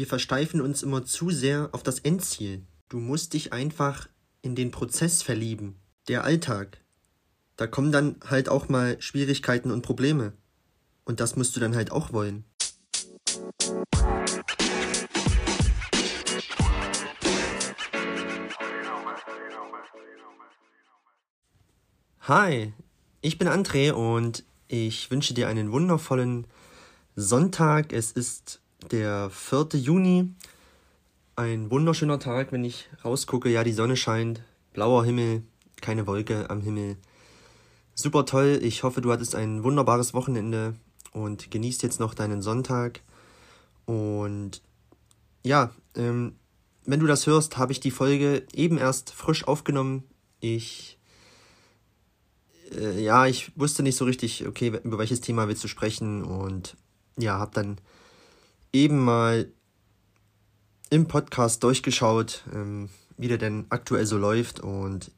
Wir versteifen uns immer zu sehr auf das Endziel. Du musst dich einfach in den Prozess verlieben. Der Alltag. Da kommen dann halt auch mal Schwierigkeiten und Probleme. Und das musst du dann halt auch wollen. Hi, ich bin André und ich wünsche dir einen wundervollen Sonntag. Es ist der 4. Juni. Ein wunderschöner Tag, wenn ich rausgucke. Ja, die Sonne scheint, blauer Himmel, keine Wolke am Himmel. Super toll. Ich hoffe, du hattest ein wunderbares Wochenende und genießt jetzt noch deinen Sonntag. Und ja, ähm, wenn du das hörst, habe ich die Folge eben erst frisch aufgenommen. Ich äh, ja, ich wusste nicht so richtig, okay, über welches Thema willst du sprechen und ja, habe dann eben mal im Podcast durchgeschaut, ähm, wie der denn aktuell so läuft und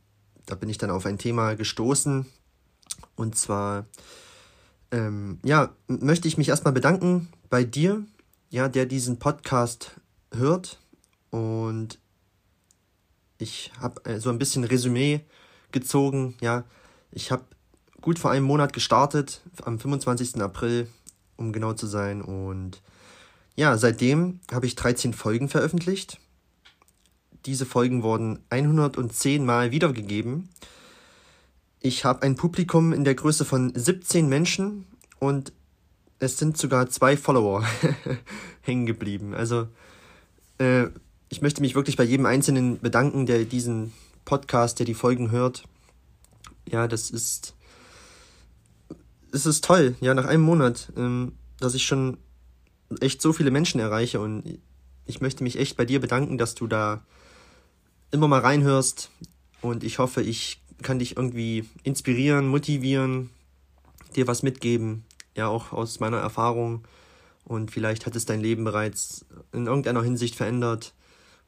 da bin ich dann auf ein Thema gestoßen und zwar ähm, ja, möchte ich mich erstmal bedanken bei dir, ja, der diesen Podcast hört und ich habe äh, so ein bisschen Resümee gezogen, ja, ich habe gut vor einem Monat gestartet, am 25. April, um genau zu sein. Und ja, seitdem habe ich 13 Folgen veröffentlicht. Diese Folgen wurden 110 Mal wiedergegeben. Ich habe ein Publikum in der Größe von 17 Menschen und es sind sogar zwei Follower hängen geblieben. Also äh, ich möchte mich wirklich bei jedem Einzelnen bedanken, der diesen Podcast, der die Folgen hört ja, das ist, es ist toll, ja, nach einem Monat, ähm, dass ich schon echt so viele Menschen erreiche und ich möchte mich echt bei dir bedanken, dass du da immer mal reinhörst und ich hoffe, ich kann dich irgendwie inspirieren, motivieren, dir was mitgeben, ja, auch aus meiner Erfahrung. Und vielleicht hat es dein Leben bereits in irgendeiner Hinsicht verändert.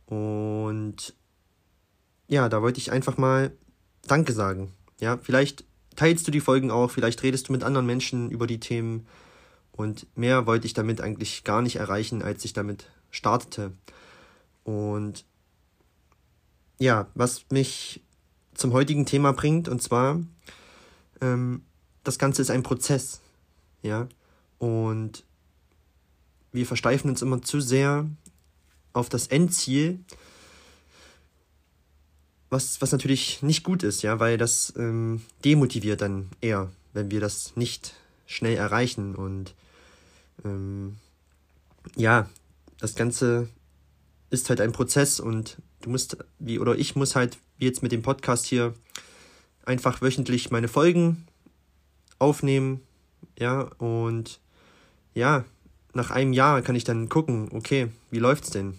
Und ja, da wollte ich einfach mal Danke sagen. Ja, vielleicht teilst du die Folgen auch, vielleicht redest du mit anderen Menschen über die Themen und mehr wollte ich damit eigentlich gar nicht erreichen, als ich damit startete. Und ja, was mich zum heutigen Thema bringt, und zwar, ähm, das Ganze ist ein Prozess, ja, und wir versteifen uns immer zu sehr auf das Endziel, was, was natürlich nicht gut ist, ja, weil das ähm, demotiviert dann eher, wenn wir das nicht schnell erreichen. Und ähm, ja, das Ganze ist halt ein Prozess und du musst, wie, oder ich muss halt, wie jetzt mit dem Podcast hier, einfach wöchentlich meine Folgen aufnehmen, ja, und ja, nach einem Jahr kann ich dann gucken, okay, wie läuft's denn?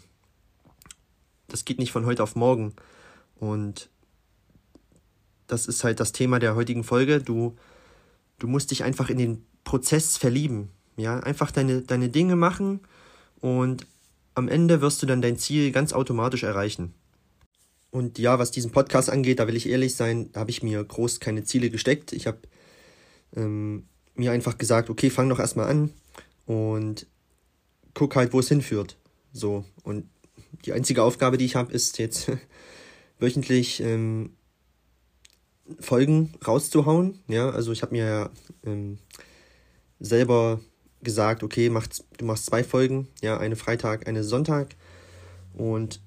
Das geht nicht von heute auf morgen. Und das ist halt das Thema der heutigen Folge. Du, du musst dich einfach in den Prozess verlieben. Ja, einfach deine, deine Dinge machen und am Ende wirst du dann dein Ziel ganz automatisch erreichen. Und ja, was diesen Podcast angeht, da will ich ehrlich sein, da habe ich mir groß keine Ziele gesteckt. Ich habe ähm, mir einfach gesagt, okay, fang doch erstmal an und guck halt, wo es hinführt. So. Und die einzige Aufgabe, die ich habe, ist jetzt wöchentlich ähm, Folgen rauszuhauen. Ja, also ich habe mir ja ähm, selber gesagt, okay, mach, du machst zwei Folgen, ja, eine Freitag, eine Sonntag und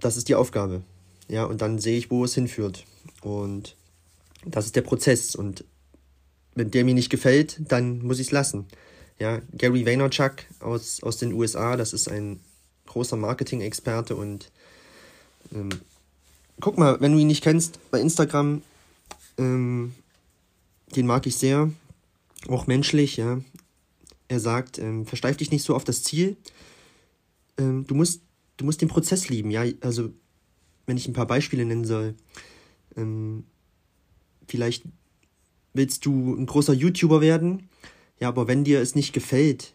das ist die Aufgabe. Ja, und dann sehe ich, wo es hinführt. Und das ist der Prozess. Und wenn der mir nicht gefällt, dann muss ich es lassen. Ja, Gary Vaynerchuk aus, aus den USA, das ist ein großer Marketing-Experte und ähm, guck mal, wenn du ihn nicht kennst, bei Instagram, ähm, den mag ich sehr, auch menschlich, ja. Er sagt, ähm, versteif dich nicht so auf das Ziel. Ähm, du musst, du musst den Prozess lieben, ja. Also, wenn ich ein paar Beispiele nennen soll, ähm, vielleicht willst du ein großer YouTuber werden, ja, aber wenn dir es nicht gefällt,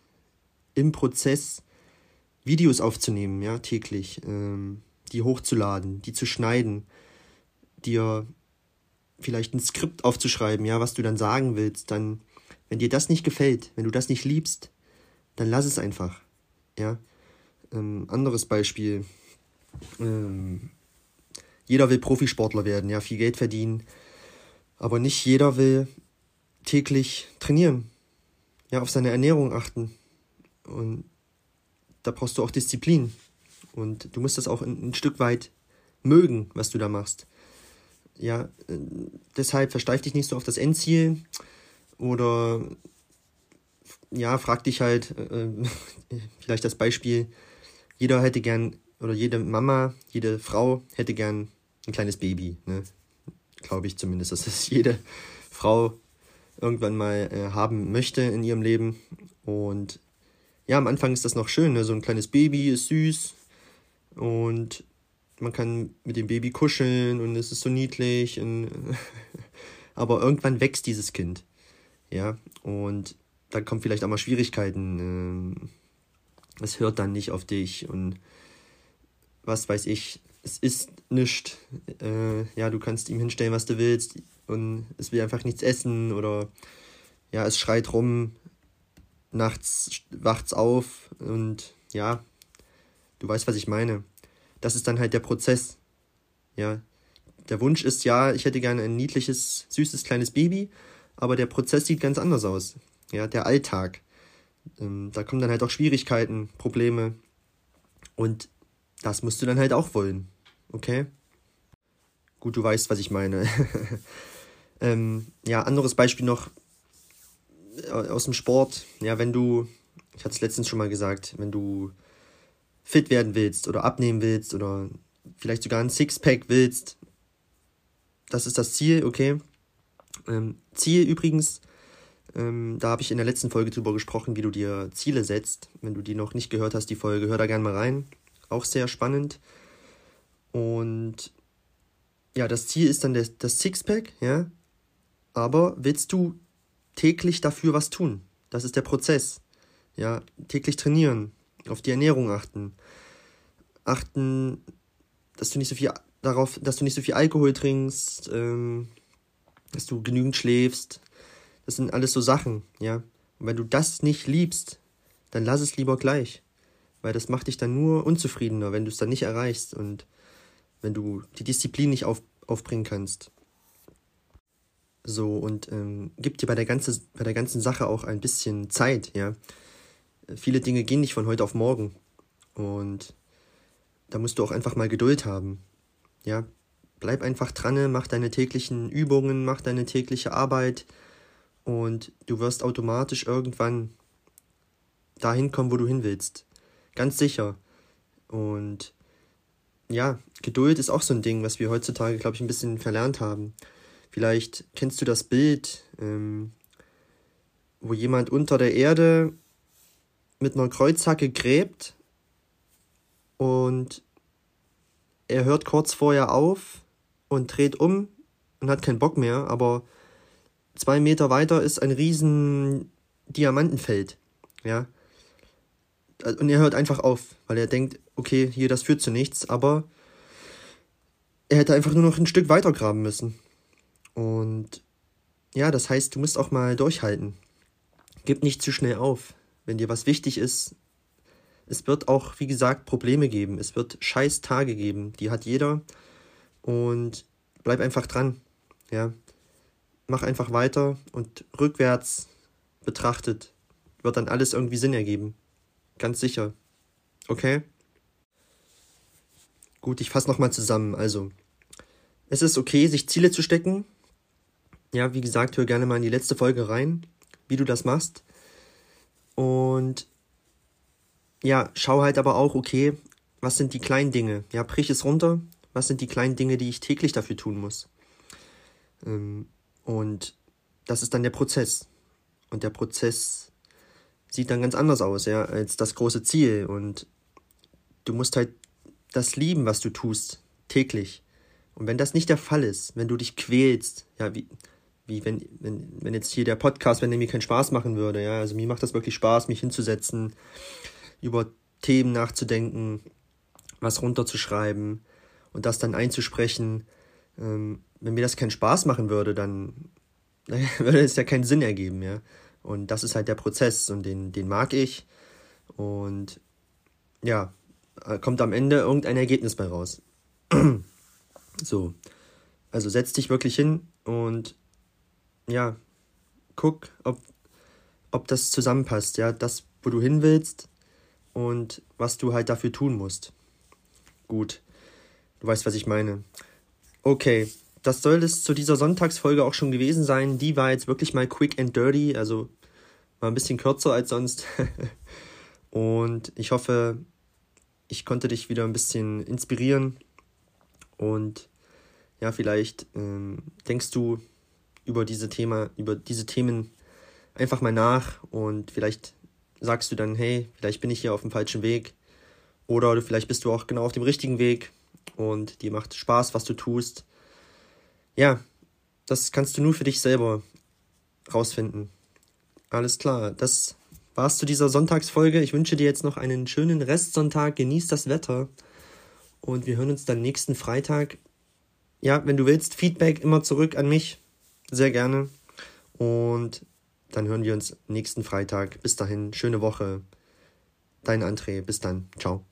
im Prozess Videos aufzunehmen, ja, täglich, ähm, die hochzuladen, die zu schneiden, dir vielleicht ein Skript aufzuschreiben, ja, was du dann sagen willst, dann, wenn dir das nicht gefällt, wenn du das nicht liebst, dann lass es einfach, ja. Ähm, anderes Beispiel. Ähm, jeder will Profisportler werden, ja, viel Geld verdienen. Aber nicht jeder will täglich trainieren. Ja, auf seine Ernährung achten. Und da brauchst du auch Disziplin. Und du musst das auch ein, ein Stück weit mögen, was du da machst. Ja, äh, deshalb versteif dich nicht so auf das Endziel oder ja, frag dich halt, äh, vielleicht das Beispiel, jeder hätte gern, oder jede Mama, jede Frau hätte gern ein kleines Baby, ne? Glaube ich zumindest, dass das jede Frau irgendwann mal äh, haben möchte in ihrem Leben. Und ja, am Anfang ist das noch schön, ne? so ein kleines Baby ist süß und man kann mit dem Baby kuscheln und es ist so niedlich. Und aber irgendwann wächst dieses Kind. Ja, und dann kommen vielleicht auch mal Schwierigkeiten. Ähm, es hört dann nicht auf dich und was weiß ich. Es ist nichts. Äh, ja, du kannst ihm hinstellen, was du willst und es will einfach nichts essen oder ja, es schreit rum, nachts wacht's auf und ja, du weißt, was ich meine. Das ist dann halt der Prozess. Ja, der Wunsch ist ja, ich hätte gerne ein niedliches, süßes kleines Baby, aber der Prozess sieht ganz anders aus. Ja, der Alltag. Ähm, da kommen dann halt auch Schwierigkeiten, Probleme und das musst du dann halt auch wollen. Okay? Gut, du weißt, was ich meine. ähm, ja, anderes Beispiel noch äh, aus dem Sport. Ja, wenn du, ich hatte es letztens schon mal gesagt, wenn du fit werden willst oder abnehmen willst oder vielleicht sogar ein Sixpack willst, das ist das Ziel, okay. Ähm, Ziel übrigens, ähm, da habe ich in der letzten Folge drüber gesprochen, wie du dir Ziele setzt. Wenn du die noch nicht gehört hast, die Folge, hör da gerne mal rein. Auch sehr spannend. Und ja, das Ziel ist dann das, das Sixpack, ja. Aber willst du täglich dafür was tun? Das ist der Prozess. Ja, täglich trainieren, auf die Ernährung achten. Achten, dass du nicht so viel darauf, dass du nicht so viel Alkohol trinkst, ähm, dass du genügend schläfst. Das sind alles so Sachen, ja. Und wenn du das nicht liebst, dann lass es lieber gleich. Weil das macht dich dann nur unzufriedener, wenn du es dann nicht erreichst und wenn du die Disziplin nicht auf, aufbringen kannst. So, und ähm, gib dir bei der, ganze, bei der ganzen Sache auch ein bisschen Zeit, ja. Viele Dinge gehen nicht von heute auf morgen. Und da musst du auch einfach mal Geduld haben. Ja, bleib einfach dran, mach deine täglichen Übungen, mach deine tägliche Arbeit und du wirst automatisch irgendwann dahin kommen, wo du hin willst. Ganz sicher. Und ja, Geduld ist auch so ein Ding, was wir heutzutage, glaube ich, ein bisschen verlernt haben. Vielleicht kennst du das Bild, ähm, wo jemand unter der Erde mit einer Kreuzhacke gräbt und er hört kurz vorher auf und dreht um und hat keinen Bock mehr, aber zwei Meter weiter ist ein riesen Diamantenfeld, ja. Und er hört einfach auf, weil er denkt, okay, hier, das führt zu nichts, aber er hätte einfach nur noch ein Stück weiter graben müssen. Und ja, das heißt, du musst auch mal durchhalten. Gib nicht zu schnell auf. Wenn dir was wichtig ist, es wird auch, wie gesagt, Probleme geben. Es wird scheiß Tage geben. Die hat jeder. Und bleib einfach dran. Ja. Mach einfach weiter und rückwärts betrachtet wird dann alles irgendwie Sinn ergeben. Ganz sicher. Okay? Gut, ich fasse nochmal zusammen. Also, es ist okay, sich Ziele zu stecken. Ja, wie gesagt, hör gerne mal in die letzte Folge rein, wie du das machst. Und ja, schau halt aber auch, okay, was sind die kleinen Dinge? Ja, brich es runter. Was sind die kleinen Dinge, die ich täglich dafür tun muss? Ähm, und das ist dann der Prozess. Und der Prozess sieht dann ganz anders aus, ja, als das große Ziel. Und du musst halt das lieben, was du tust, täglich. Und wenn das nicht der Fall ist, wenn du dich quälst, ja, wie, wie wenn, wenn, wenn jetzt hier der Podcast, wenn der mir keinen Spaß machen würde, ja, also mir macht das wirklich Spaß, mich hinzusetzen, über Themen nachzudenken, was runterzuschreiben und das dann einzusprechen. Ähm, wenn mir das keinen Spaß machen würde, dann würde es ja keinen Sinn ergeben, ja. Und das ist halt der Prozess und den, den mag ich. Und ja, äh, kommt am Ende irgendein Ergebnis bei raus. so. Also setz dich wirklich hin und ja, guck, ob, ob das zusammenpasst, ja, das, wo du hin willst und was du halt dafür tun musst. Gut, du weißt, was ich meine. Okay, das soll es zu dieser Sonntagsfolge auch schon gewesen sein. Die war jetzt wirklich mal quick and dirty, also war ein bisschen kürzer als sonst. und ich hoffe, ich konnte dich wieder ein bisschen inspirieren und ja, vielleicht ähm, denkst du über diese Thema, über diese Themen einfach mal nach und vielleicht sagst du dann, hey, vielleicht bin ich hier auf dem falschen Weg oder vielleicht bist du auch genau auf dem richtigen Weg und dir macht Spaß, was du tust. Ja, das kannst du nur für dich selber rausfinden. Alles klar, das war's zu dieser Sonntagsfolge. Ich wünsche dir jetzt noch einen schönen Restsonntag, genieß das Wetter und wir hören uns dann nächsten Freitag. Ja, wenn du willst, Feedback immer zurück an mich, sehr gerne. Und dann hören wir uns nächsten Freitag. Bis dahin, schöne Woche. Dein André, bis dann. Ciao.